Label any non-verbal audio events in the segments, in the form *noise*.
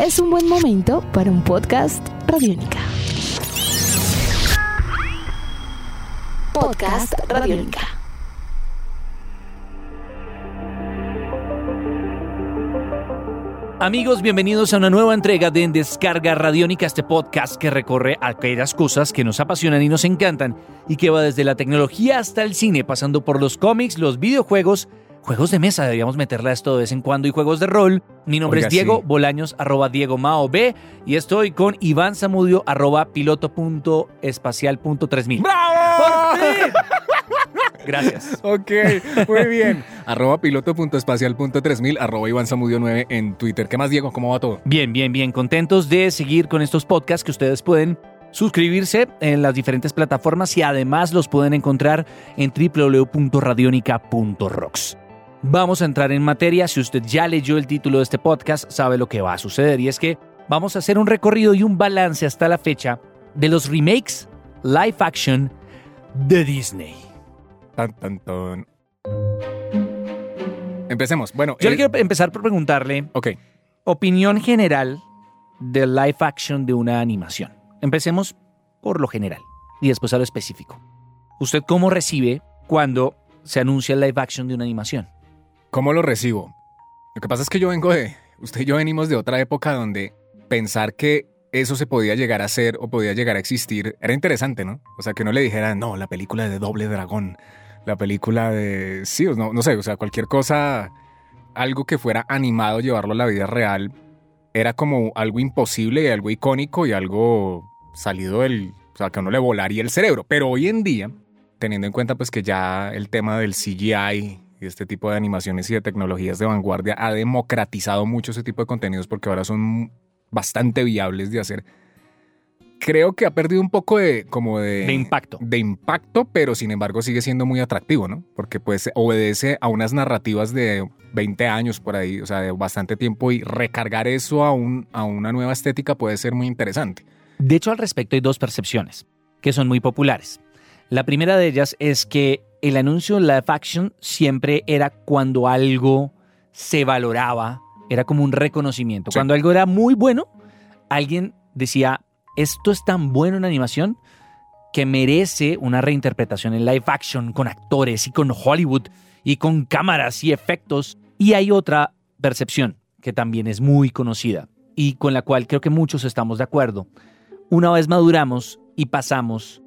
es un buen momento para un podcast Radiónica. Podcast Radiónica. Amigos, bienvenidos a una nueva entrega de En Descarga Radiónica, este podcast que recorre aquellas cosas que nos apasionan y nos encantan y que va desde la tecnología hasta el cine, pasando por los cómics, los videojuegos, juegos de mesa, deberíamos meterla esto de vez en cuando, y juegos de rol. Mi nombre Oiga, es Diego sí. Bolaños, arroba Diego Mao B, y estoy con Iván Zamudio, arroba piloto.espacial.3000. ¡Bravo! ¡Por fin! Gracias. Ok, muy bien. *laughs* arroba piloto.espacial.3000, arroba Iván Zamudio 9 en Twitter. ¿Qué más, Diego? ¿Cómo va todo? Bien, bien, bien. Contentos de seguir con estos podcasts que ustedes pueden suscribirse en las diferentes plataformas y además los pueden encontrar en www.radionica.rocks. Vamos a entrar en materia. Si usted ya leyó el título de este podcast, sabe lo que va a suceder y es que vamos a hacer un recorrido y un balance hasta la fecha de los remakes live action de Disney. Tan, tan, tan. Empecemos. Bueno, Yo eh, le quiero empezar por preguntarle ok. opinión general del live action de una animación. Empecemos por lo general y después a lo específico. ¿Usted cómo recibe cuando se anuncia el live action de una animación? ¿Cómo lo recibo? Lo que pasa es que yo vengo de. Usted y yo venimos de otra época donde pensar que eso se podía llegar a hacer o podía llegar a existir era interesante, ¿no? O sea, que no le dijera, no, la película de Doble Dragón, la película de. Sí, no, no sé, o sea, cualquier cosa, algo que fuera animado, llevarlo a la vida real, era como algo imposible y algo icónico y algo salido del. O sea, que uno le volaría el cerebro. Pero hoy en día, teniendo en cuenta pues que ya el tema del CGI y este tipo de animaciones y de tecnologías de vanguardia ha democratizado mucho ese tipo de contenidos porque ahora son bastante viables de hacer. Creo que ha perdido un poco de como de, De impacto. de impacto, pero sin embargo sigue siendo muy atractivo, ¿no? Porque pues obedece a unas narrativas de 20 años por ahí, o sea, de bastante tiempo y recargar eso a, un, a una nueva estética puede ser muy interesante. De hecho, al respecto hay dos percepciones que son muy populares. La primera de ellas es que el anuncio live action siempre era cuando algo se valoraba, era como un reconocimiento. Sí. Cuando algo era muy bueno, alguien decía, esto es tan bueno en animación que merece una reinterpretación en live action con actores y con Hollywood y con cámaras y efectos. Y hay otra percepción que también es muy conocida y con la cual creo que muchos estamos de acuerdo. Una vez maduramos y pasamos,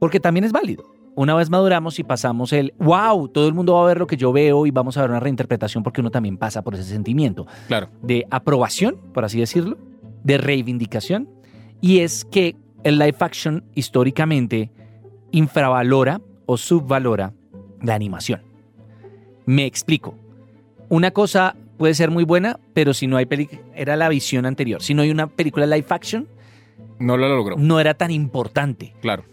porque también es válido. Una vez maduramos y pasamos el, wow, todo el mundo va a ver lo que yo veo y vamos a ver una reinterpretación porque uno también pasa por ese sentimiento Claro. de aprobación, por así decirlo, de reivindicación, y es que el live action históricamente infravalora o subvalora la animación. Me explico. Una cosa puede ser muy buena, pero si no hay película, era la visión anterior. Si no hay una película live action, No lo logró. no era tan importante. Claro.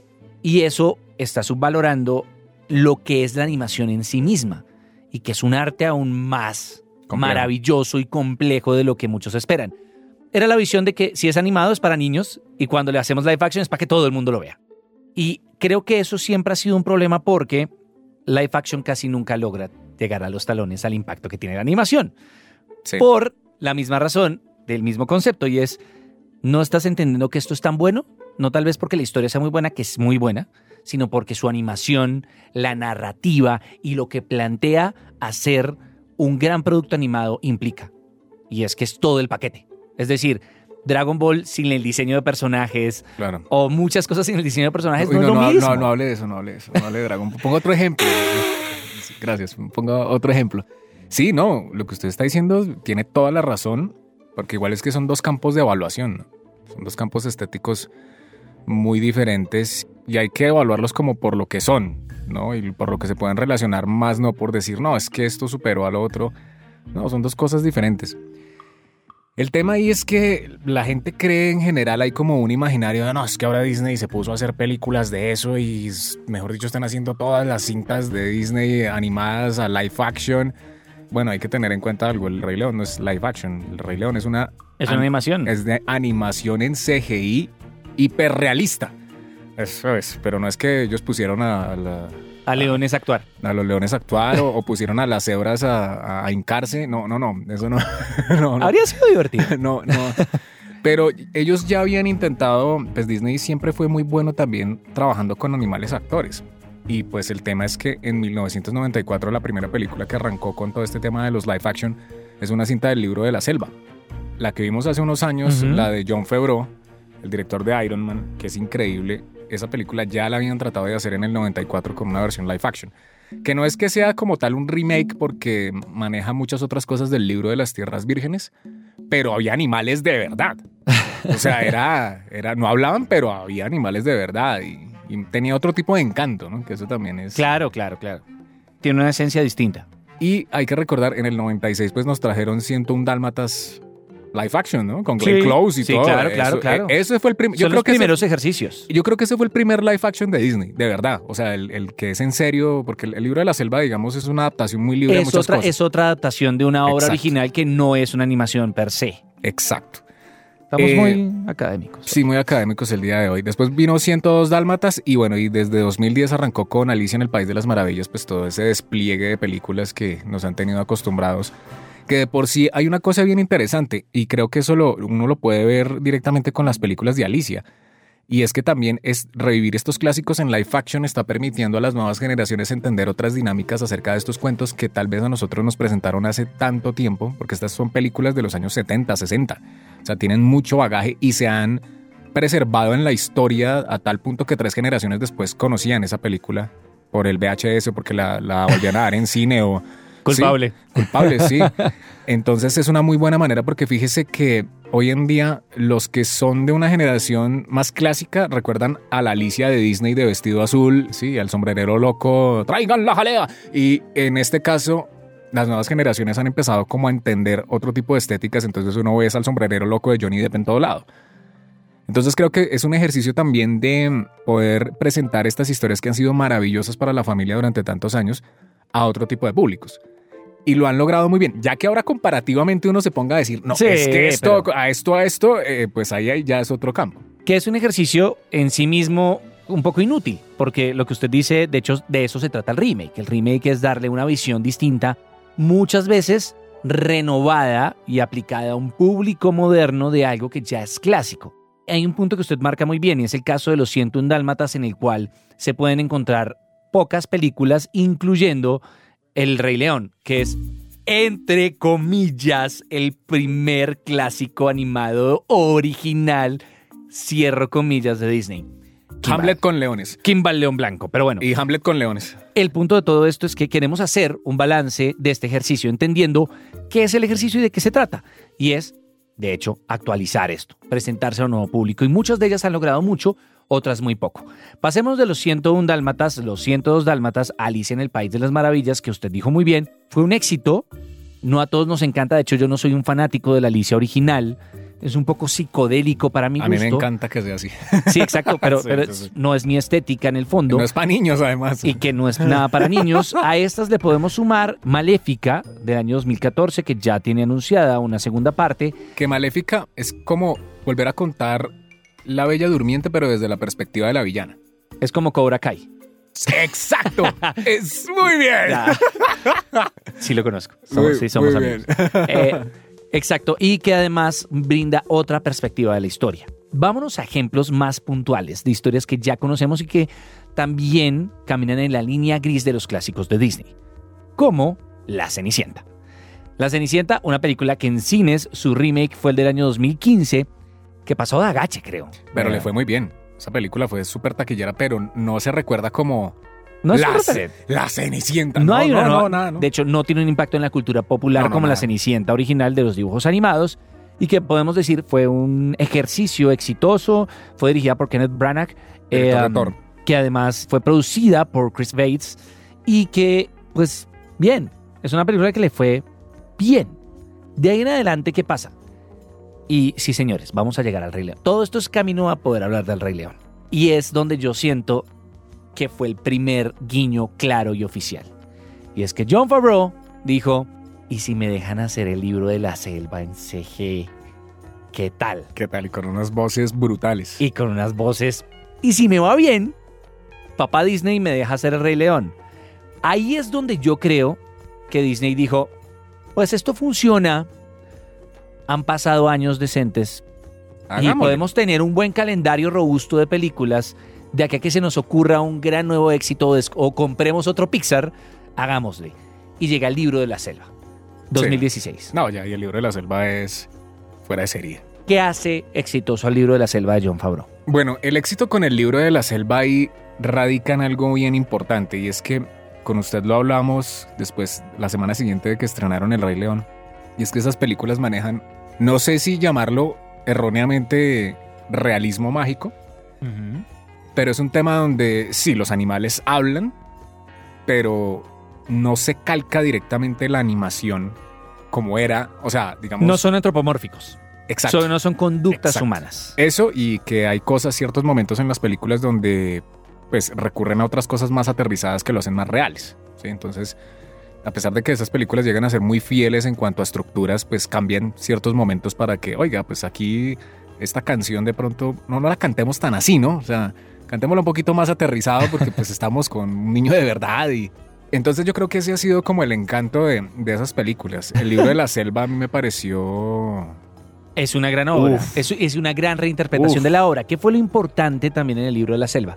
Y eso está subvalorando lo que es la animación en sí misma y que es un arte aún más Complejo. maravilloso y complejo de lo que muchos esperan. Era la visión de que si es animado es para niños y cuando le hacemos live action es para que todo el mundo lo vea. Y creo que eso siempre ha sido un problema porque live action casi nunca logra llegar a los talones al impacto que tiene la animación. Sí. Por la misma razón del mismo concepto y es, no estás entendiendo que esto es tan bueno, no tal vez porque la historia sea muy buena, que es muy buena, sino porque su animación, la narrativa y lo que plantea hacer un gran producto animado implica. Y es que es todo el paquete. Es decir, Dragon Ball sin el diseño de personajes Claro. o muchas cosas sin el diseño de personajes Uy, no, no, es lo no, mismo. no, no hable de eso, no hable de eso, no hable de Dragon. Ponga otro ejemplo. *laughs* Gracias, ponga otro ejemplo. Sí, no, lo que usted está diciendo tiene toda la razón, porque igual es que son dos campos de evaluación, ¿no? son dos campos estéticos muy diferentes y hay que evaluarlos como por lo que son, ¿no? Y por lo que se pueden relacionar más, no por decir, no, es que esto superó al otro. No, son dos cosas diferentes. El tema ahí es que la gente cree en general hay como un imaginario de no, es que ahora Disney se puso a hacer películas de eso y mejor dicho están haciendo todas las cintas de Disney animadas a live action. Bueno, hay que tener en cuenta algo, el Rey León no es live action, el Rey León es una Es una an- animación. es de animación en CGI hiperrealista. Eso es, pero no es que ellos pusieron a la, A A leones actuar. a los leones a actuar o, o pusieron a las cebras a, a- a hincarse. No, no, no, eso no. *laughs* no, no. Habría sido divertido. *laughs* no, no. Pero ellos ya habían intentado, pues Disney siempre fue muy bueno también trabajando con animales actores. Y pues el tema es que en 1994 la primera película que arrancó con todo este tema de los live action es una cinta del libro de la selva. La que vimos hace unos años, la de John Favreau, el director de Iron Man, que es increíble. Esa película ya la habían tratado de hacer en el 94 con una versión live action. Que no es que sea como tal un remake porque maneja muchas otras cosas del libro de las tierras vírgenes, pero había animales de verdad. O sea, *laughs* era, era, no hablaban, pero había animales de verdad y, y tenía otro tipo de encanto, ¿no? Que eso también es. Claro, claro, claro. Tiene una esencia distinta. Y hay que recordar, en el 96 pues nos trajeron 101 dálmatas live action, ¿no? Con Glenn Sí, Close y sí, todo. claro, claro, Eso- claro. eh, Ese fue el primer. Yo Son creo los que ese- primeros ejercicios. yo creo que ese fue el primer live action de Disney, de verdad. O sea, el, el que es en serio, porque el, el libro de la selva, digamos, es una adaptación muy libre de Es muchas otra, cosas. es otra adaptación de una obra Exacto. original que no es una animación per se. Exacto. Estamos Eh, muy académicos. Sí, muy académicos el día de hoy. Después vino 102 Dálmatas y bueno, y desde 2010 arrancó con Alicia en el País de las Maravillas, pues todo ese despliegue de películas que nos han tenido acostumbrados. Que de por sí hay una cosa bien interesante y creo que eso lo- uno lo puede ver directamente con las películas de Alicia. Y es que también es revivir estos clásicos en live action está permitiendo a las nuevas generaciones entender otras dinámicas acerca de estos cuentos que tal vez a nosotros nos presentaron hace tanto tiempo, porque estas son películas de los años 70, 60. O sea, tienen mucho bagaje y se han preservado en la historia a tal punto que tres generaciones después conocían esa película por el VHS o porque la, la volvían a dar en cine o... Culpable. Sí, culpable, sí. *laughs* Entonces es una muy buena manera porque fíjese que hoy en día los que son de una generación más clásica recuerdan a la Alicia de Disney de vestido azul, sí, al sombrerero loco, traigan la jalea. Y en este caso las nuevas generaciones han empezado como a entender otro tipo de estéticas, entonces uno ve al sombrerero loco de Johnny Depp en todo lado. Entonces creo que es un ejercicio también de poder presentar estas historias que han sido maravillosas para la familia durante tantos años a otro tipo de públicos. Y lo han logrado muy bien, ya que ahora comparativamente uno se ponga a decir, no, Sí, es que esto, pero- a esto, a esto, eh, pues ahí, ahí ya es otro campo. Que es un ejercicio en sí mismo un poco inútil, porque lo que usted dice, de hecho, de eso se trata el remake. El remake es darle una visión distinta, muchas veces renovada y aplicada a un público moderno de algo que ya es clásico. Hay un punto que usted marca muy bien y es el caso de los 101 Dálmatas en el cual se pueden encontrar pocas películas, incluyendo El Rey León, que es, entre comillas, el primer clásico animado original, cierro comillas, de Disney. Kimball. Hamlet con leones. Kimball León Blanco. Pero bueno, Y Hamlet con leones. el punto de todo esto es que queremos hacer un balance de este ejercicio, entendiendo qué es el ejercicio y de qué se trata. Y es, de hecho, actualizar esto, presentarse a un nuevo público. Y muchas de ellas han logrado mucho, otras muy poco. Pasemos de los 101 dálmatas, los 102 dálmatas, Alicia en el País de las Maravillas, que usted dijo muy bien, fue un éxito. No a todos nos encanta, de hecho yo no soy un fanático de la Alicia original. Es un poco psicodélico para mi A gusto. mí me encanta que sea así. Sí, exacto, pero, *laughs* Sí, pero sí, sí. no es mi estética en el fondo No es para niños, además. y que no es nada para niños. A estas le podemos sumar Maléfica del año 2014, que ya tiene anunciada una segunda parte. Que Maléfica es como volver a contar La Bella Durmiente, pero desde la perspectiva de la villana. Es como Cobra Kai. ¡Exacto! *laughs* ¡Es muy bien! Ya. Sí lo conozco. Somos, Muy- sí, somos amigos. *laughs* Eh, exacto. Y que además brinda otra perspectiva de la historia. Vámonos a ejemplos más puntuales de historias que ya conocemos y que también caminan en la línea gris de los clásicos de Disney. Como La Cenicienta. La Cenicienta, una película que en cines su remake fue el del año 2015, que pasó de agache, creo. Pero Eh, le fue muy bien. Esa película fue súper taquillera, pero no se recuerda como No es la, la Cenicienta. No, hay una, no, no, no, nada, no. De hecho, no tiene un impacto en la cultura popular No, no, como la. Cenicienta original de los dibujos animados y que podemos decir fue un ejercicio exitoso. Fue dirigida por Kenneth Branagh, um, Thor. que además fue producida por Chris Bates y que, pues, bien, es una película que le fue bien. De ahí en adelante, ¿qué pasa? Y sí, señores, vamos a llegar al Rey León. Todo esto es camino a poder hablar del Rey León. Y es donde yo siento que fue el primer guiño claro y oficial. Y es que John Favreau dijo, ¿y si me dejan hacer el libro de la selva en CG? ¿Qué tal? ¿Qué tal? Y con unas voces brutales. Y con unas voces, y si me va bien, papá Disney me deja hacer el Rey León. Ahí es donde yo creo que Disney dijo, pues esto funciona, han pasado años decentes y Hagámosle. podemos tener un buen calendario robusto de películas de aquí a que se nos ocurra un gran nuevo éxito o compremos otro Pixar, hagámosle. Y llega el libro de la selva, 2016. No, ya, y el libro de la selva es fuera de serie. ¿Qué hace exitoso al libro de la selva de John Favreau? Bueno, el éxito con el libro de la selva ahí radica en algo bien importante y es que con usted lo hablamos después, la semana siguiente de que estrenaron El Rey León. Y es que esas películas manejan, no sé si llamarlo erróneamente realismo mágico, pero es un tema donde sí, los animales hablan, pero no se calca directamente la animación como era, o sea, digamos... No son antropomórficos, exacto. no son conductas Exacto. humanas. Eso y que hay cosas, ciertos momentos en las películas donde pues recurren a otras cosas más aterrizadas que lo hacen más reales. ¿sí? Entonces, a pesar de que esas películas llegan a ser muy fieles en cuanto a estructuras, pues cambian ciertos momentos para que, oiga, pues aquí esta canción de pronto no, no la cantemos tan así, ¿no? O sea, cantémosla un poquito más aterrizado porque pues estamos con un niño de verdad y... Entonces yo creo que ese ha sido como el encanto de, de esas películas. El libro de la *laughs* selva a mí me pareció... Es una gran obra, es, es una gran reinterpretación Uf. de la obra. ¿Qué fue lo importante también en el libro de la selva?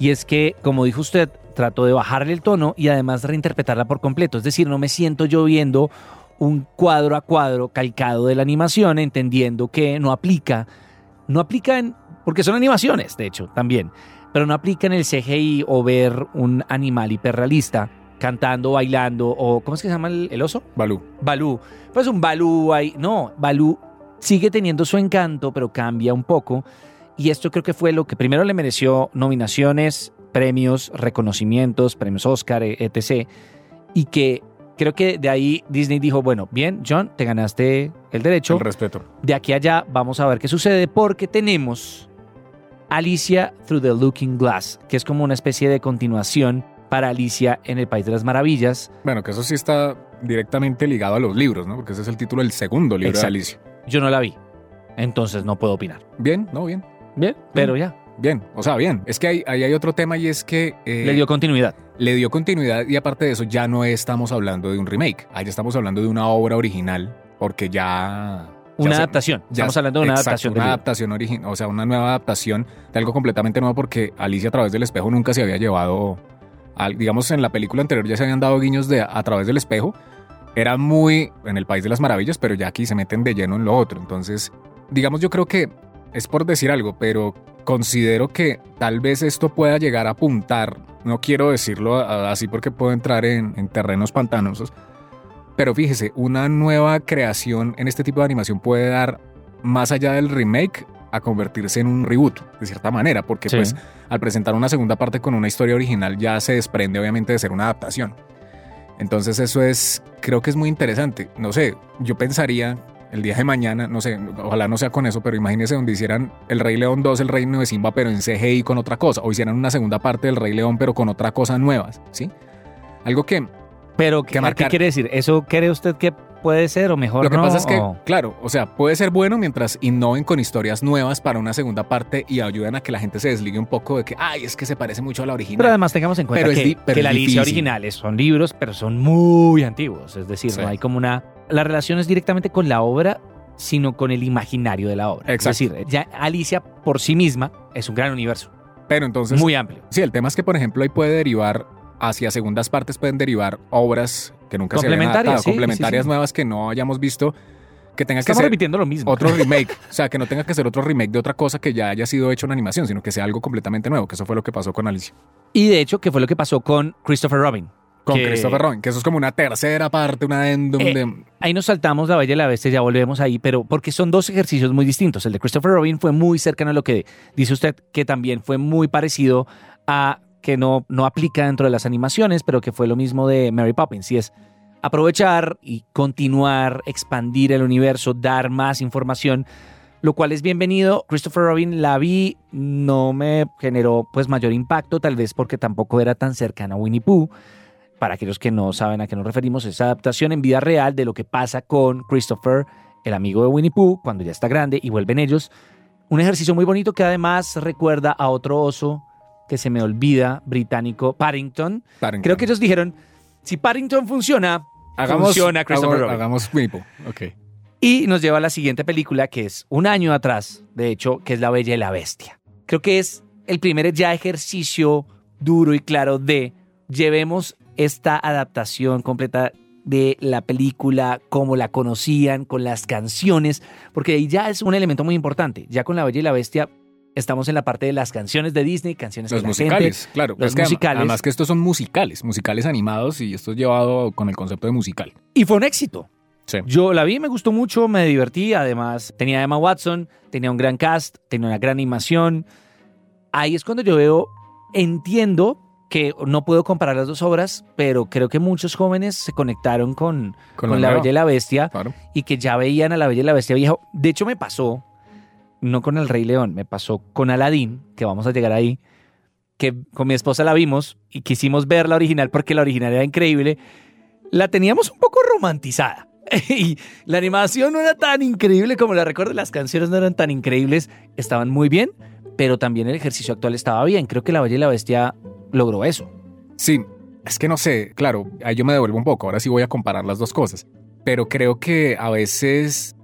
Y es que, como dijo usted, trató de bajarle el tono y además reinterpretarla por completo. Es decir, no me siento yo viendo un cuadro a cuadro calcado de la animación, entendiendo que no aplica, no aplica en, porque son animaciones, de hecho, también, pero no aplica en el CGI o ver un animal hiperrealista cantando, bailando, o ¿cómo es que se llama el, el oso? Balú. Balú. Pues un Balú ahí. No, Balú sigue teniendo su encanto, pero cambia un poco. Y esto creo que fue lo que primero le mereció nominaciones, premios, reconocimientos, premios Oscar, e- etc. Y que creo que de ahí Disney dijo, bueno, bien, John, te ganaste el derecho. El respeto. De aquí a allá vamos a ver qué sucede porque tenemos Alicia Through the Looking Glass, que es como una especie de continuación para Alicia en el País de las Maravillas. Bueno, que eso sí está directamente ligado a los libros, ¿no? Porque ese es el título del segundo libro Exacto. de Alicia. Yo no la vi, entonces no puedo opinar. Bien, no, bien. Bien, pero ya, Bien, o sea, bien. Es que hay- ahí hay otro tema y es que eh, le dio continuidad. le dio continuidad y aparte de eso ya no estamos hablando de un remake, ahí estamos hablando de una obra original porque ya... ya Una se- adaptación. ya- Estamos hablando de una exacto, adaptación. Una adaptación original, o sea, una nueva adaptación de algo completamente nuevo porque Alicia a través del espejo nunca se había llevado, al- digamos, en la película anterior ya se habían dado guiños de a través del espejo. Era muy en el País de las Maravillas, pero ya aquí se meten de lleno en lo otro. Entonces, digamos, yo creo que es por decir algo, pero considero que tal vez esto pueda llegar a apuntar, no quiero decirlo así porque puedo entrar en, en terrenos pantanosos, pero fíjese, una nueva creación en este tipo de animación puede dar más allá del remake a convertirse en un reboot, de cierta manera, porque Sí. pues al presentar una segunda parte con una historia original ya se desprende obviamente de ser una adaptación. Entonces eso es, creo que es muy interesante. No sé, yo pensaría el día de mañana, no sé, ojalá no sea con eso, pero imagínese donde hicieran El Rey León 2, El Reino de Simba, pero en CGI con otra cosa, o hicieran una segunda parte del Rey León, pero con otra cosa nueva, ¿sí? Algo que Pero, que ¿qué, marcar. ¿qué quiere decir? ¿Eso cree usted que puede ser o mejor Lo que no? pasa es que, o- claro, o sea, puede ser bueno mientras innoven con historias nuevas para una segunda parte y ayuden a que la gente se desligue un poco de que, ay, es que se parece mucho a la original. Pero además tengamos en cuenta Pero que, que la difícil. originales son libros, pero son muy antiguos. Es decir, Sí. no hay como una... La relación es directamente con la obra, sino con el imaginario de la obra. Exacto. Es decir, ya Alicia por sí misma es un gran universo, Pero entonces, muy amplio. sí, el tema es que, por ejemplo, ahí puede derivar, hacia segundas partes pueden derivar obras que nunca se habían Complementarias, adaptado, sí, complementarias sí, sí. nuevas que no hayamos visto, que tenga que ser repitiendo lo mismo. otro *laughs* remake, o sea, que no tenga que ser otro remake de otra cosa que ya haya sido hecho en animación, sino que sea algo completamente nuevo, que eso fue lo que pasó con Alicia. Y de hecho, que fue lo que pasó con Christopher Robin. Con que- Christopher Robin, que eso es como una tercera parte, un adendum Eh, de... Ahí nos saltamos la Bella y la Bestia, ya volvemos ahí, pero porque son dos ejercicios muy distintos. El de Christopher Robin fue muy cercano a lo que dice usted, que también fue muy parecido a que no, no aplica dentro de las animaciones, pero que fue lo mismo de Mary Poppins, y es aprovechar y continuar, expandir el universo, dar más información, lo cual es bienvenido. Christopher Robin la vi, no me generó pues mayor impacto, tal vez porque tampoco era tan cercana a Winnie Pooh. Para aquellos que no saben a qué nos referimos, es adaptación en vida real de lo que pasa con Christopher, el amigo de Winnie Pooh, cuando ya está grande y vuelven ellos. Un ejercicio muy bonito que además recuerda a otro oso que se me olvida, británico, Paddington. Paddington. Creo que ellos dijeron, si Paddington funciona, hagamos, funciona Christopher hagamos, Robin. hagamos Winnie Pooh. Ok. Y nos lleva a la siguiente película, que es un año atrás, de hecho, que es La Bella y la Bestia. Creo que es el primer ya ejercicio duro y claro de llevemos esta adaptación completa de la película, como la conocían, con las canciones, porque ahí ya es un elemento muy importante. Ya con La Bella y la Bestia estamos en la parte de las canciones de Disney, canciones Los que la musicales, gente- claro. los musicales. Además que estos son musicales, musicales animados y esto es llevado con el concepto de musical. Y fue un éxito. Sí. Yo la vi, me gustó mucho, me divertí. Además, tenía a Emma Watson, tenía un gran cast, tenía una gran animación. Ahí es cuando yo veo, entiendo que no puedo comparar las dos obras, pero creo que muchos jóvenes se conectaron con, con, la. Bella y la Bestia Claro. y que ya veían a La Bella y la Bestia viejo. De hecho, me pasó, no con El Rey León, me pasó con Aladdin, que vamos a llegar ahí, que con mi esposa la vimos y quisimos ver la original porque la original era increíble. La teníamos un poco romantizada. *laughs* Y la animación no era tan increíble como la recuerdo, las canciones no eran tan increíbles, estaban muy bien, pero también el ejercicio actual estaba bien. Creo que La Bella y la Bestia logró eso. Sí, es que no sé, claro, ahí yo me devuelvo un poco, ahora sí voy a comparar las dos cosas, pero creo que a veces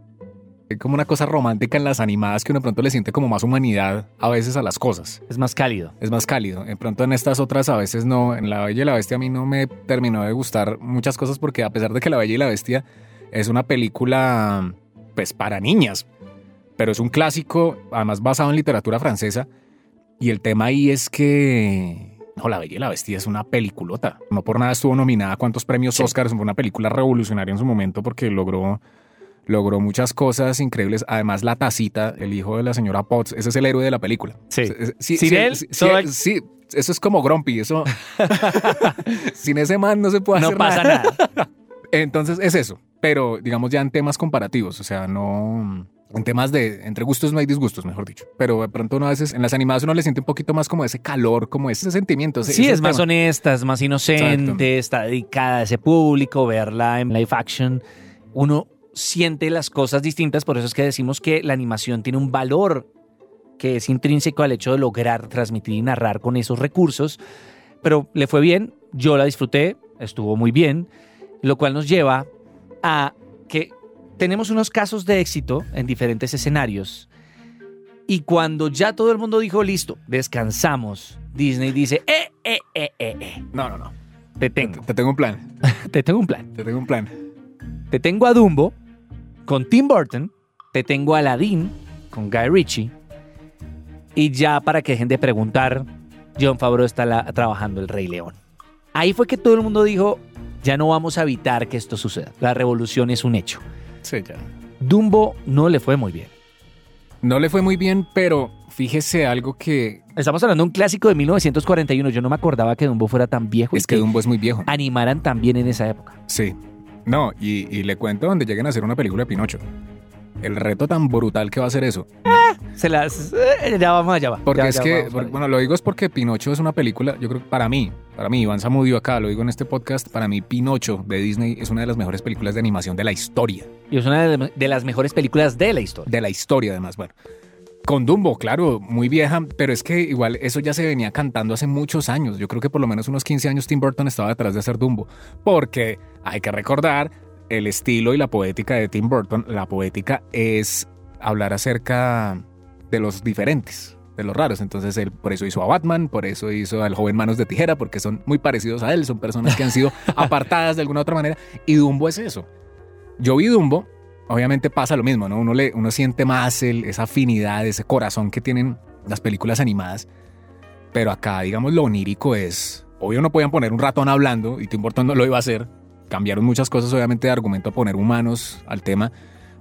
hay como una cosa romántica en las animadas que uno de pronto le siente como más humanidad a veces a las cosas, Es más cálido. es más cálido, de pronto en estas otras a veces no, en La Bella y la Bestia a mí no me terminó de gustar muchas cosas porque a pesar de que La Bella y la Bestia es una película pues para niñas, pero es un clásico, además basado en literatura francesa, y el tema ahí es que no, La Bella y la Bestia es una peliculota. No por nada estuvo nominada a cuántos premios Sí. Oscars. Fue una película revolucionaria en su momento porque logró, logró muchas cosas increíbles. Además, la tacita, el hijo de la señora Potts, ese es el héroe de la película. Sí. Sí, él, sí, todo el- sí, eso es como Grumpy. Eso. *laughs* *laughs* Sin ese man no se puede No hacer pasa nada. nada. *laughs* Entonces es eso, pero digamos ya en temas comparativos, o sea, no en temas de entre gustos no hay disgustos, mejor dicho. Pero de pronto uno a veces en las animadas uno le siente un poquito más como ese calor, como ese sentimiento. ese- Sí, ese es más honesta, es más inocente, está dedicada a ese público, verla en live action. Uno siente las cosas distintas, por eso es que decimos que la animación tiene un valor que es intrínseco al hecho de lograr transmitir y narrar con esos recursos. Pero le fue bien, yo la disfruté, estuvo muy bien, lo cual nos lleva a tenemos unos casos de éxito en diferentes escenarios. Y cuando ya todo el mundo dijo, listo, descansamos, Disney dice, eh, eh, eh, eh, eh, No, no, no. te Te, tengo, te tengo un plan. *laughs* te tengo un plan. Te tengo un plan. Te tengo a Dumbo con Tim Burton, te tengo a Aladdin con Guy Ritchie. Y ya para que dejen de preguntar, John Favreau está la- trabajando el Rey León. Ahí fue que todo el mundo dijo, ya no vamos a evitar que esto suceda. La revolución es un hecho. Sí, ya. Dumbo no le fue muy bien. No le fue muy bien, pero fíjese algo que Estamos hablando de un clásico de 1941. Yo no me acordaba que Dumbo fuera tan viejo y es que Dumbo es muy viejo. animaran tan bien en esa época. Sí. No, y, y le cuento donde lleguen a hacer una película de Pinocho. El reto tan brutal que va a ser eso. Se las... eh, ya vamos allá va. Porque Ya- es ya que, vamos bueno, lo digo es porque Pinocho es una película, yo creo que para mí, para mí, Iván Zamudio acá, lo digo en este podcast, para mí Pinocho de Disney es una de las mejores películas de animación de la historia. Y es una de de las mejores películas de la historia. De la historia además, bueno. Con Dumbo, claro, muy vieja, pero es que igual eso ya se venía cantando hace muchos años. Yo creo que por lo menos unos 15 años Tim Burton estaba detrás de hacer Dumbo. Porque hay que recordar el estilo y la poética de Tim Burton. La poética es hablar acerca de los diferentes, de los raros. Entonces él por eso hizo a Batman, por eso hizo al joven Manos de Tijera, porque son muy parecidos a él, son personas que han sido *laughs* apartadas de alguna otra manera. Y Dumbo es eso. Yo vi Dumbo, obviamente pasa lo mismo, ¿no? Uno, le, uno siente más el- esa afinidad, ese corazón que tienen las películas animadas. Pero acá, digamos, lo onírico es. Obvio, no podían poner un ratón hablando y Tim Burton no lo iba a hacer. Cambiaron muchas cosas, obviamente, de argumento a poner humanos al tema.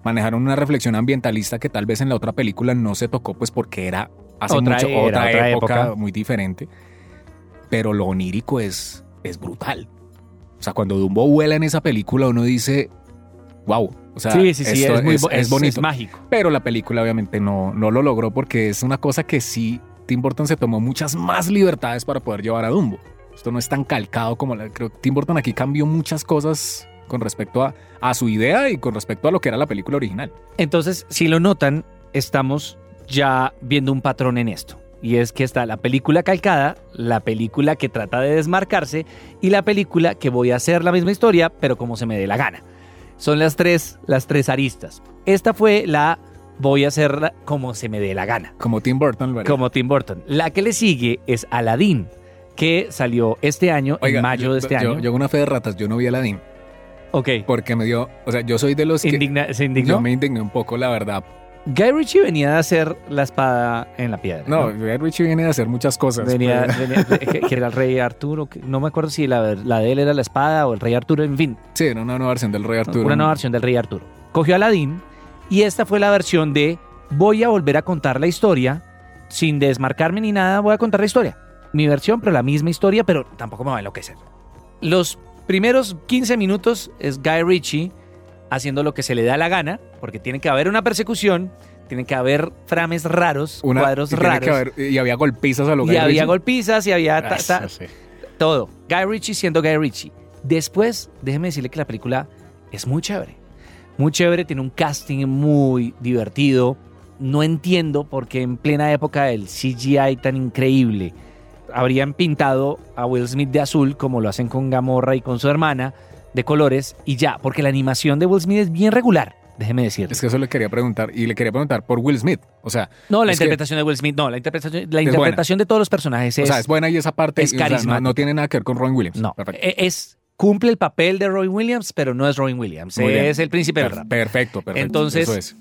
Manejaron una reflexión ambientalista que tal vez en la otra película no se tocó, pues porque era hace Otra mucho, era, otra, otra época, época. muy diferente. Pero lo onírico es, es brutal. O sea, cuando Dumbo vuela en esa película, uno dice, wow. O sea, sí, sí, sí, esto es, muy, es es- bonito. es mágico. Pero la película obviamente no, no lo logró porque es una cosa que sí, Tim Burton se tomó muchas más libertades para poder llevar a Dumbo. Esto no es tan calcado como la, creo que Tim Burton aquí cambió muchas cosas con respecto a, a su idea y con respecto a lo que era la película original. Entonces, si lo notan, estamos ya viendo un patrón en esto. y es que está la película calcada, la película que trata de desmarcarse y la película que voy a hacer la misma historia, pero como se me dé la gana. Son las tres, las tres aristas. Esta fue la voy a hacerla como se me dé la gana. Como Tim Burton, ¿verdad? Como Tim Burton. La que le sigue es Aladdin, que salió este año, Oiga, en mayo yo- de este yo, año. Yo hago una fe de ratas, yo no vi Aladdin. Ok. Porque me dio, o sea, yo soy de los que... ¿Se indignó? Yo me indigné un poco, la verdad. Guy Ritchie venía de hacer la espada en la piedra. No, Guy Ritchie viene a hacer muchas cosas. Venía, pero- *laughs* venía- que, que era el rey Arturo, que- no me acuerdo si la, la de él era la espada o el rey Arturo, en fin, Sí, era una nueva versión del Rey Arturo. una nueva versión del rey Arturo. Cogió a Aladdin y esta fue la versión de voy a volver a contar la historia sin desmarcarme ni nada, voy a contar la historia. Mi versión, pero la misma historia, pero tampoco me va a enloquecer. Los primeros 15 minutos es Guy Ritchie haciendo lo que se le da la gana, porque tiene que haber una persecución, tiene que haber frames raros, Una- cuadros y raros. que haber- y había golpizas a lo y Guy había Ritchie. golpizas y había ta- ta- sí, sí. todo. Guy Ritchie siendo Guy Ritchie. Después, déjeme decirle que la película es muy chévere. Muy chévere, tiene un casting muy divertido. No entiendo por qué en plena época del CGI tan increíble habrían pintado a Will Smith de azul como lo hacen con Gamorra y con su hermana de colores y ya, porque la animación de Will Smith es bien regular, déjeme decirle. Es que eso le quería preguntar. Y le quería preguntar por Will Smith. O sea, No, la que- interpretación de Will Smith, no, la interpretación, la interpretación de todos los personajes o es, sea, es buena y esa parte es o sea, no- tiene nada que ver con Ron Williams. No, Perfecto. e- es cumple el papel de Roy Williams, pero no es Roy Williams, Muy bien. es el príncipe del rap. Perfecto, perfecto. Entonces- Eso es.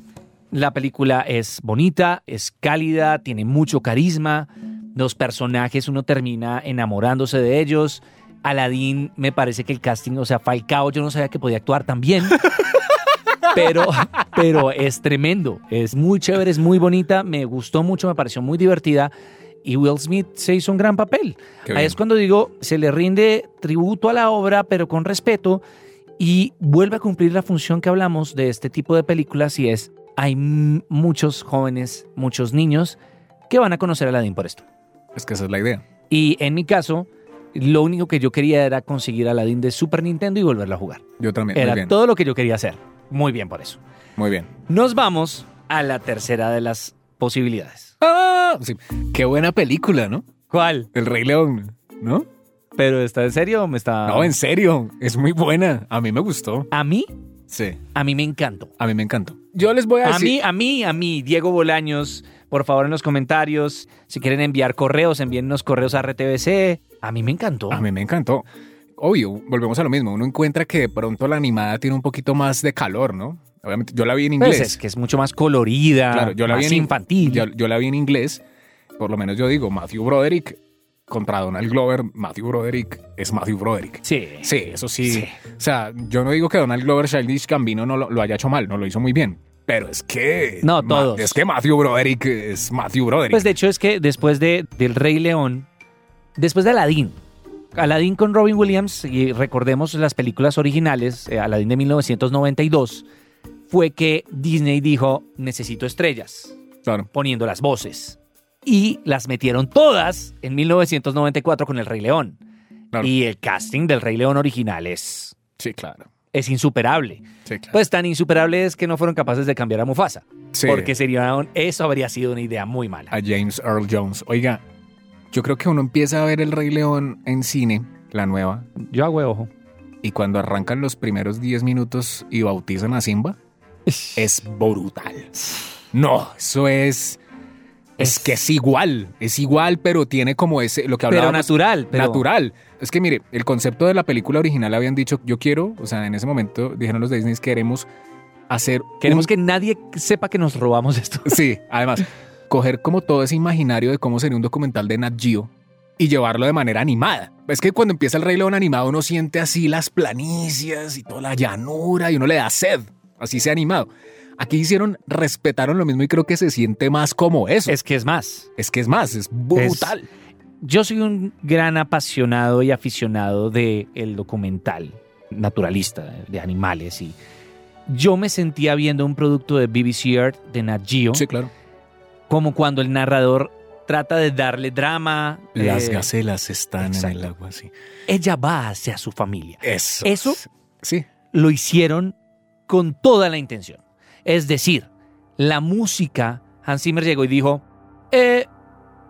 La película es bonita, es cálida, tiene mucho carisma. Los personajes uno termina enamorándose de ellos. Aladdin me parece que el casting, o sea, Falcao yo no sabía que podía actuar tan bien. *laughs* Pero, pero es tremendo, es muy chévere, es muy bonita, me gustó mucho, me pareció muy divertida y Will Smith se hizo un gran papel. Ahí es cuando digo, se le rinde tributo a la obra, pero con respeto, y vuelve a cumplir la función que hablamos de este tipo de películas, y es, hay muchos jóvenes, muchos niños que van a conocer a Aladdin por esto. Es que esa es la idea. Y en mi caso, lo único que yo quería era conseguir a Aladdin de Super Nintendo y volverlo a jugar. Yo también. Muy Era bien. todo lo que yo quería hacer. Muy bien por eso. Muy bien. Nos vamos a la tercera de las posibilidades. Ah, sí. Qué buena película, ¿no? ¿Cuál? El Rey León, ¿no? ¿Pero está en serio o me está...? No, en serio. Es muy buena. A mí me gustó. A mí, Sí. a mí me encantó. A mí me encantó. Yo les voy a A decir. mí, a mí, a mí, Diego Bolaños, por favor en los comentarios, si quieren enviar correos, envíennos correos a RTBC. A mí me encantó. A mí me encantó. Obvio, volvemos a lo mismo. Uno encuentra que de pronto la animada tiene un poquito más de calor, ¿no? Obviamente, yo la vi en Pues inglés. es que es mucho más colorida, Claro, yo la más vi en infantil. Yo, yo la vi en inglés. Por lo menos yo digo, Matthew Broderick contra Donald Glover. Matthew Broderick es Matthew Broderick. Sí. Sí, eso sí. Sí. O sea, yo no digo que Donald Glover, Childish Gambino no lo, lo haya hecho mal, no lo hizo muy bien. Pero es que. No, todos. Es que Matthew Broderick es Matthew Broderick. Pues de hecho es que después de, del Rey León, después de Aladdin, Aladdin con Robin Williams, y recordemos las películas originales, eh, Aladdin de 1992, fue que Disney dijo, necesito estrellas. claro. poniendo las voces. Y las metieron todas en 1994 con El Rey León. Claro. Y el casting del Rey León original es, Sí, claro. Es insuperable. Sí, claro. Pues tan insuperable es que no fueron capaces de cambiar a Mufasa. Sí. Porque sería eso habría sido una idea muy mala. a James Earl Jones. Oiga, yo creo que uno empieza a ver El Rey León en cine, la nueva, Yo hago ojo. y cuando arrancan los primeros 10 minutos y bautizan a Simba, *laughs* es brutal. No, eso es. Es, que es igual, es igual, pero tiene como ese, lo que Pero hablábamos. natural. Pero Natural. Es que mire, el concepto de la película original habían dicho, yo quiero, o sea, en ese momento dijeron los de Disney, queremos hacer... Queremos un- que nadie sepa que nos robamos esto. *laughs* Sí, *laughs* además, coger como todo ese imaginario de cómo sería un documental de Nat Geo y llevarlo de manera animada. Es que cuando empieza el Rey León animado uno siente así las planicias y toda la llanura y uno le da sed, así sea animado. Aquí hicieron, respetaron lo mismo y creo que se siente más como eso. Es, Es que es más. que es más, es brutal. Yo soy un gran apasionado y aficionado del el documental naturalista de animales y yo me sentía viendo un producto de BBC Earth de Nat Geo Sí, claro. como cuando el narrador trata de darle drama. Las eh, gacelas están en el agua, sí. Ella va hacia su familia. Eso. Eso- Sí. Lo hicieron con toda la intención. Es decir, la música, Hans Zimmer llegó y dijo, eh,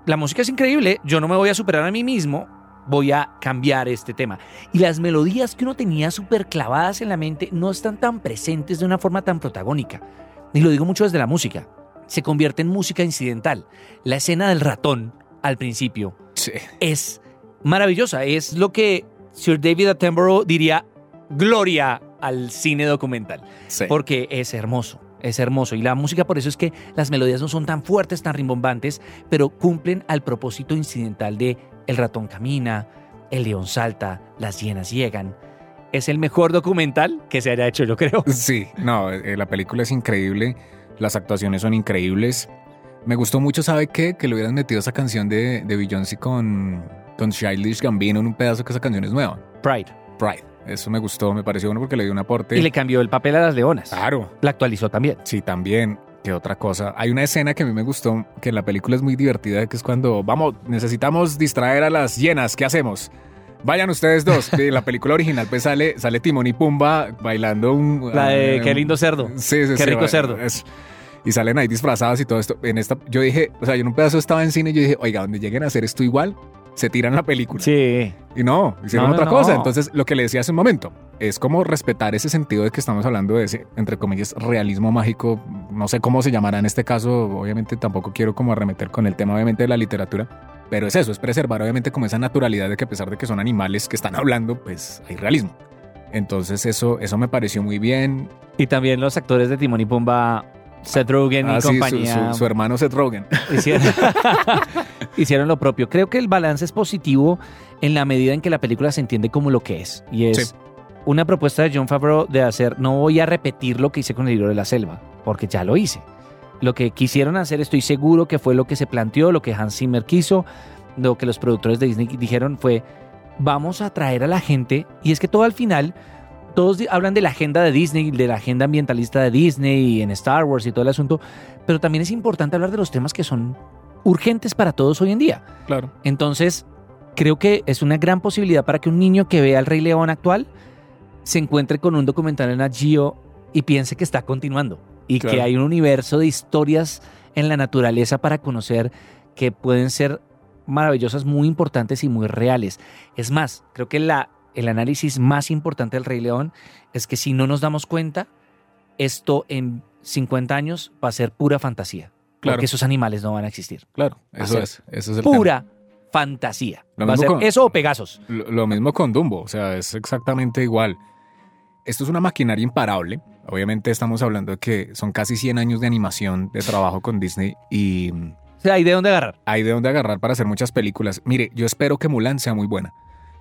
la música es increíble, yo no me voy a superar a mí mismo, voy a cambiar este tema. Y las melodías que uno tenía súper clavadas en la mente no están tan presentes de una forma tan protagónica. Y lo digo mucho desde la música. Se convierte en música incidental. La escena del ratón al principio Sí. es maravillosa. Es lo que Sir David Attenborough diría gloria al cine documental. Sí. Porque es hermoso. Es hermoso. Y la música, por eso es que las melodías no son tan fuertes, tan rimbombantes, pero cumplen al propósito incidental de el ratón camina, el león salta, las hienas llegan. Es el mejor documental que se haya hecho, yo creo. *laughs* Sí, no, eh, la película es increíble, las actuaciones son increíbles. Me gustó mucho, ¿sabe qué? Que le hubieran metido esa canción de, de Beyoncé con, con Childish Gambino en un pedazo que esa canción es nueva. Pride. Pride. Eso me gustó, me pareció bueno porque le dio un aporte. Y le cambió el papel a las leonas. Claro. La actualizó también. Sí, también. ¿Qué otra cosa? Hay una escena que a mí me gustó, que en la película es muy divertida, que es cuando, vamos, necesitamos distraer a las llenas, ¿qué hacemos? Vayan ustedes dos. En la película original pues sale, sale Timón y Pumba bailando un... La de Qué lindo cerdo. Sí, sí, Qué sí, rico cerdo. es- y salen ahí disfrazados y todo esto. En esta, yo dije, o sea, yo en un pedazo estaba en cine y yo dije, oiga, donde lleguen a hacer esto igual, se tiran la película. Sí. Y no, hicieron No, otra no. cosa. Entonces, lo que le decía hace un momento, es como respetar ese sentido de que estamos hablando de ese, entre comillas, realismo mágico. No sé cómo se llamará en este caso. Obviamente tampoco quiero como arremeter con el tema, obviamente, de la literatura. Pero es eso, es preservar, obviamente, como esa naturalidad de que a pesar de que son animales que están hablando, pues hay realismo. Entonces, eso, eso me pareció muy bien. Y también los actores de Timón y Pumba, Seth Rogen Ah, y sí, su, compañía, su- su hermano Seth Rogen. hicieron, *laughs* *laughs* hicieron lo propio. Creo que el balance es positivo en la medida en que la película se entiende como lo que es. Y es Sí. una propuesta de John Favreau de hacer, no voy a repetir lo que hice con el libro de la selva, porque ya lo hice. Lo que quisieron hacer, estoy seguro que fue lo que se planteó, lo que Hans Zimmer quiso, lo que los productores de Disney dijeron fue, vamos a traer a la gente, y es que todo al final, todos hablan de la agenda de Disney, de la agenda ambientalista de Disney y en Star Wars y todo el asunto, pero también es importante hablar de los temas que son urgentes para todos hoy en día. Claro. Entonces, creo que es una gran posibilidad para que un niño que vea el Rey León actual se encuentre con un documental en Geo y piense que está continuando y Claro. que hay un universo de historias en la naturaleza para conocer que pueden ser maravillosas, muy importantes y muy reales. Es más, creo que la, el análisis más importante del Rey León es que si no nos damos cuenta, esto en 50 años va a ser pura fantasía. Claro. Porque esos animales no van a existir. Claro, eso es. Eso es el tema. Pura fantasía. Lo Va a mismo ser con- eso o Pegasos. Lo, lo mismo con Dumbo, o sea, es exactamente igual. Esto es una maquinaria imparable. Obviamente estamos hablando de que son casi 100 años de animación, de trabajo con Disney y O sea, hay de dónde agarrar. hay de dónde agarrar para hacer muchas películas. Mire, yo espero que Mulan sea muy buena.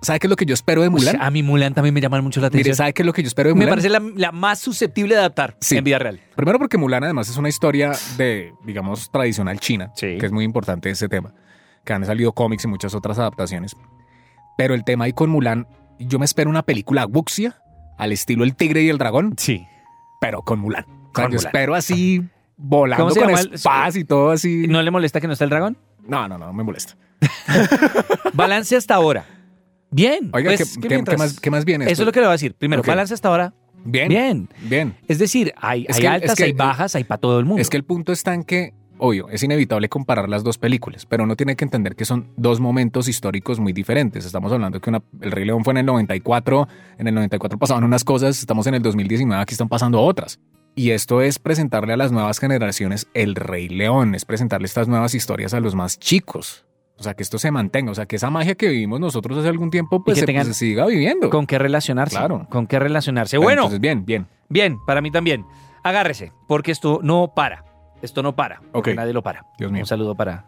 ¿Sabe qué es lo que yo espero de Mulan? Uy, a mí Mulan también me llama mucho la atención. Mire, ¿sabe qué es lo que yo espero de me Mulan? parece la, la más susceptible de adaptar Sí. en vida real. Primero porque Mulan además es una historia de, digamos, tradicional china, Sí. que es muy importante ese tema, que han salido cómics y muchas otras adaptaciones. Pero el tema ahí con Mulan, yo me espero una película wuxia, al estilo El Tigre y el Dragón, Sí. pero con Mulan. O sea, Con yo Mulan. espero así, volando ¿Cómo se con espadas y todo así. ¿No le molesta que no esté el dragón? No, no, no, me molesta. *laughs* Balance hasta ahora. Bien. Oiga, pues, ¿qué, mientras- más, qué más viene? Eso es lo que le voy a decir. Primero, Ok. balance hasta ahora. Bien, Bien. bien. Es decir, hay, Es hay que- altas, es que- hay bajas, hay para todo el mundo. Es que el punto está en que, obvio, es inevitable comparar las dos películas, pero uno tiene que entender que son dos momentos históricos muy diferentes. Estamos hablando que una- El Rey León fue en el 94, en el 94 pasaban unas cosas, estamos en el 2019, aquí están pasando otras. Y esto es presentarle a las nuevas generaciones El Rey León, es presentarle estas nuevas historias a los más chicos. O sea, que esto se mantenga, o sea, que esa magia que vivimos nosotros hace algún tiempo, pues que se, tengan- pues, se siga viviendo. Con qué relacionarse. Claro. Con qué relacionarse. Pero Bueno, Entonces, bien, bien. bien, para mí también. Agárrese, porque esto no para. Esto no para. Porque Ok. nadie lo para. Dios mío. Un saludo para,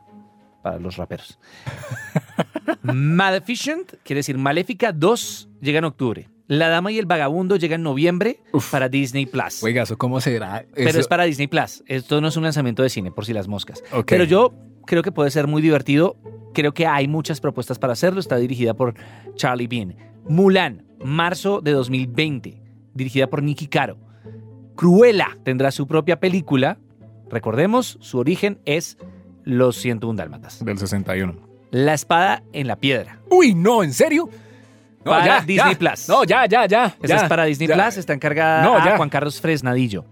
para los raperos. *laughs* Maleficent, quiere decir Maléfica 2, llega en octubre. La Dama y el Vagabundo llega en noviembre Uf. para Disney Plus. Oiga, ¿eso cómo será? Pero es para Disney Plus. Esto no es un lanzamiento de cine, por si las moscas. Ok. Pero yo creo que puede ser muy divertido. Creo que hay muchas propuestas para hacerlo. Está dirigida por Charlie Bean. Mulan, marzo de 2020, dirigida por Nicky Caro. Cruella tendrá su propia película. Recordemos, su origen es Los 101 Dálmatas. Del 61. La espada en la piedra. Uy, no, ¿en serio? No, Para ya, Disney ya. Plus. No, ya, ya, ya. Esa ya, es para Disney. Plus, está encargada No, a. Juan Carlos Fresnadillo.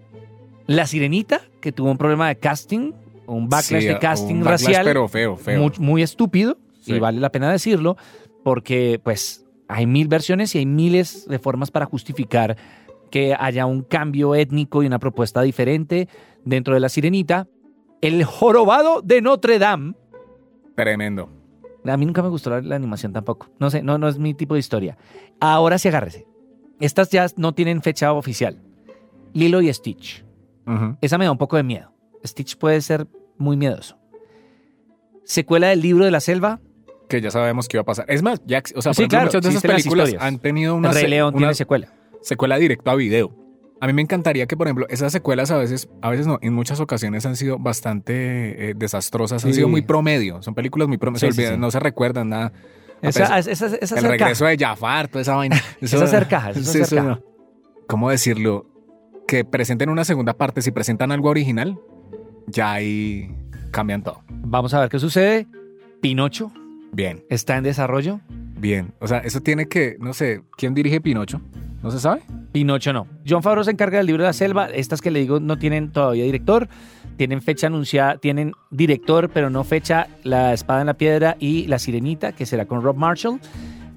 La Sirenita, que tuvo un problema de casting un backlash Sí, de casting un backlash, racial Pero feo, feo. muy, muy estúpido Sí. y vale la pena decirlo porque pues hay mil versiones y hay miles de formas para justificar que haya un cambio étnico y una propuesta diferente dentro de la sirenita. El jorobado de Notre Dame. Tremendo. A mí nunca me gustó la, la animación tampoco. No sé, no, no es mi tipo de historia. Ahora sí agárrese. Estas ya no tienen fecha oficial. Lilo y Stitch. Esa me da un poco de miedo. Stitch puede ser muy miedoso. Secuela del libro de la selva. Que ya sabemos qué iba a pasar. Es más, ya, o sea, por Sí, ejemplo, claro, muchas de esas películas han tenido una, El Rey León una tiene secuela. secuela directo a video. A mí me encantaría que, por ejemplo, esas secuelas a veces, a veces no, en muchas ocasiones han sido bastante eh, desastrosas, han Sí. sido muy promedio. Son películas muy promedio, Sí, se olvidan, no se recuerdan nada. Esa, Apenas- esa, esa, el regreso de Jafar, toda esa vaina. *laughs* Esa hacer caja, esa sí, hacer eso caja. no. ¿Cómo decirlo? Que presenten una segunda parte, si presentan algo original, ya ahí cambian todo. Vamos a ver qué sucede. Pinocho Bien, está en desarrollo. bien. O sea, eso tiene que, no sé, ¿quién dirige Pinocho? ¿No se sabe? Pinocho no. John Favreau se encarga del libro de la selva. Estas que le digo no tienen todavía director. Tienen fecha anunciada, tienen director, pero no fecha La Espada en la Piedra y La Sirenita, que será con Rob Marshall.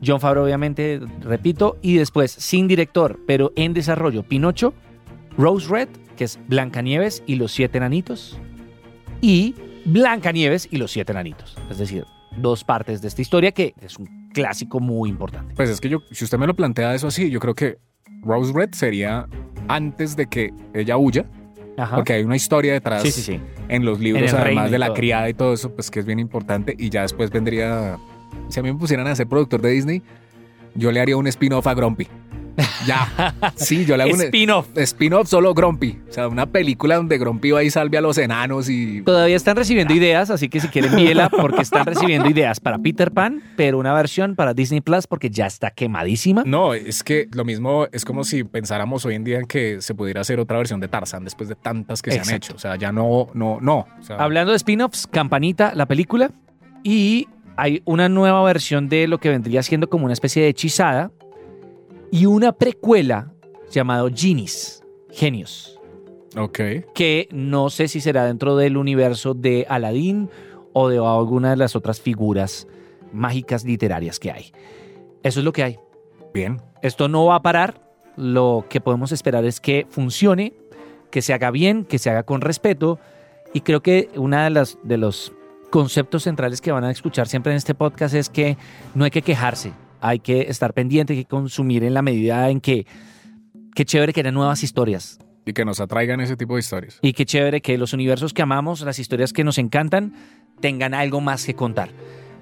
John Favreau, obviamente, repito. Y después, sin director, pero en desarrollo, Pinocho, Rose Red, que es Blancanieves y los Siete Enanitos. Y Blancanieves y los Siete Enanitos. Es decir, dos partes de esta historia que es un clásico muy importante. Pues es que yo, si usted me lo plantea eso así, yo creo que Rose Red sería antes de que ella huya, Ajá. porque hay una historia detrás Sí, sí, sí. en los libros, En además de la todo. criada y todo eso, pues que es bien importante. Y ya después vendría, si a mí me pusieran a ser productor de Disney, yo le haría un spin-off a Grumpy. Ya, sí, yo le hago un Spin-off. spin-off solo Grumpy. O sea, una película donde Grumpy va y salve a los enanos y... Todavía están recibiendo ideas, así que si quieren envíela porque están recibiendo ideas para Peter Pan, pero una versión para Disney Plus porque ya está quemadísima. No, es que lo mismo es como si pensáramos hoy en día en que se pudiera hacer otra versión de Tarzan después de tantas que se han Exacto. hecho. O sea, ya no, no, no. O sea, Hablando de spin-offs, Campanita, la película, y hay una nueva versión de lo que vendría siendo como una especie de hechizada y una precuela llamado Genies, Genios, Ok. que no sé si será dentro del universo de Aladdin o de alguna de las otras figuras mágicas literarias que hay. Eso es lo que hay. Bien. Esto no va a parar. Lo que podemos esperar es que funcione, que se haga bien, que se haga con respeto. Y creo que uno de, las, de los conceptos centrales que van a escuchar siempre en este podcast es que no hay que quejarse, hay que estar pendiente, hay que consumir en la medida en que, qué chévere que haya nuevas historias. Y que nos atraigan ese tipo de historias. Y qué chévere que los universos que amamos, las historias que nos encantan, tengan algo más que contar.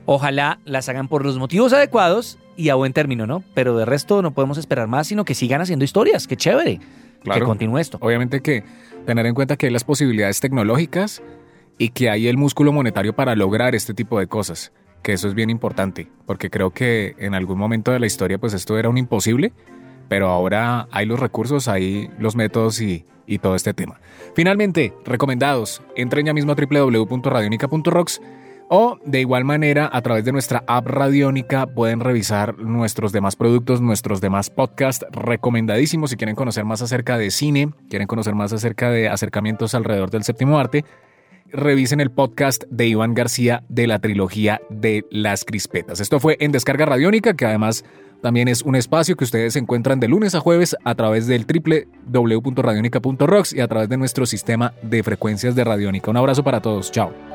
Ojalá las hagan por los motivos adecuados y a buen término, ¿no? Pero de resto no podemos esperar más, sino que sigan haciendo historias. Qué chévere. Que Claro. continúe esto. Obviamente que tener en cuenta que hay las posibilidades tecnológicas y que hay el músculo monetario para lograr este tipo de cosas. Que eso es bien importante, porque creo que en algún momento de la historia pues esto era un imposible, pero ahora hay los recursos, hay los métodos y, y todo este tema. Finalmente, recomendados, entren ya mismo a www.radionica.rocks o de igual manera a través de nuestra app Radiónica pueden revisar nuestros demás productos, nuestros demás podcasts recomendadísimos si quieren conocer más acerca de cine, quieren conocer más acerca de acercamientos alrededor del séptimo arte. Revisen el podcast de Iván García de la trilogía de las crispetas. Esto fue en Descarga Radiónica, que además también es un espacio que ustedes encuentran de lunes a jueves a través del www.radionica.rocks y a través de nuestro sistema de frecuencias de Radiónica. Un abrazo para todos. Chao.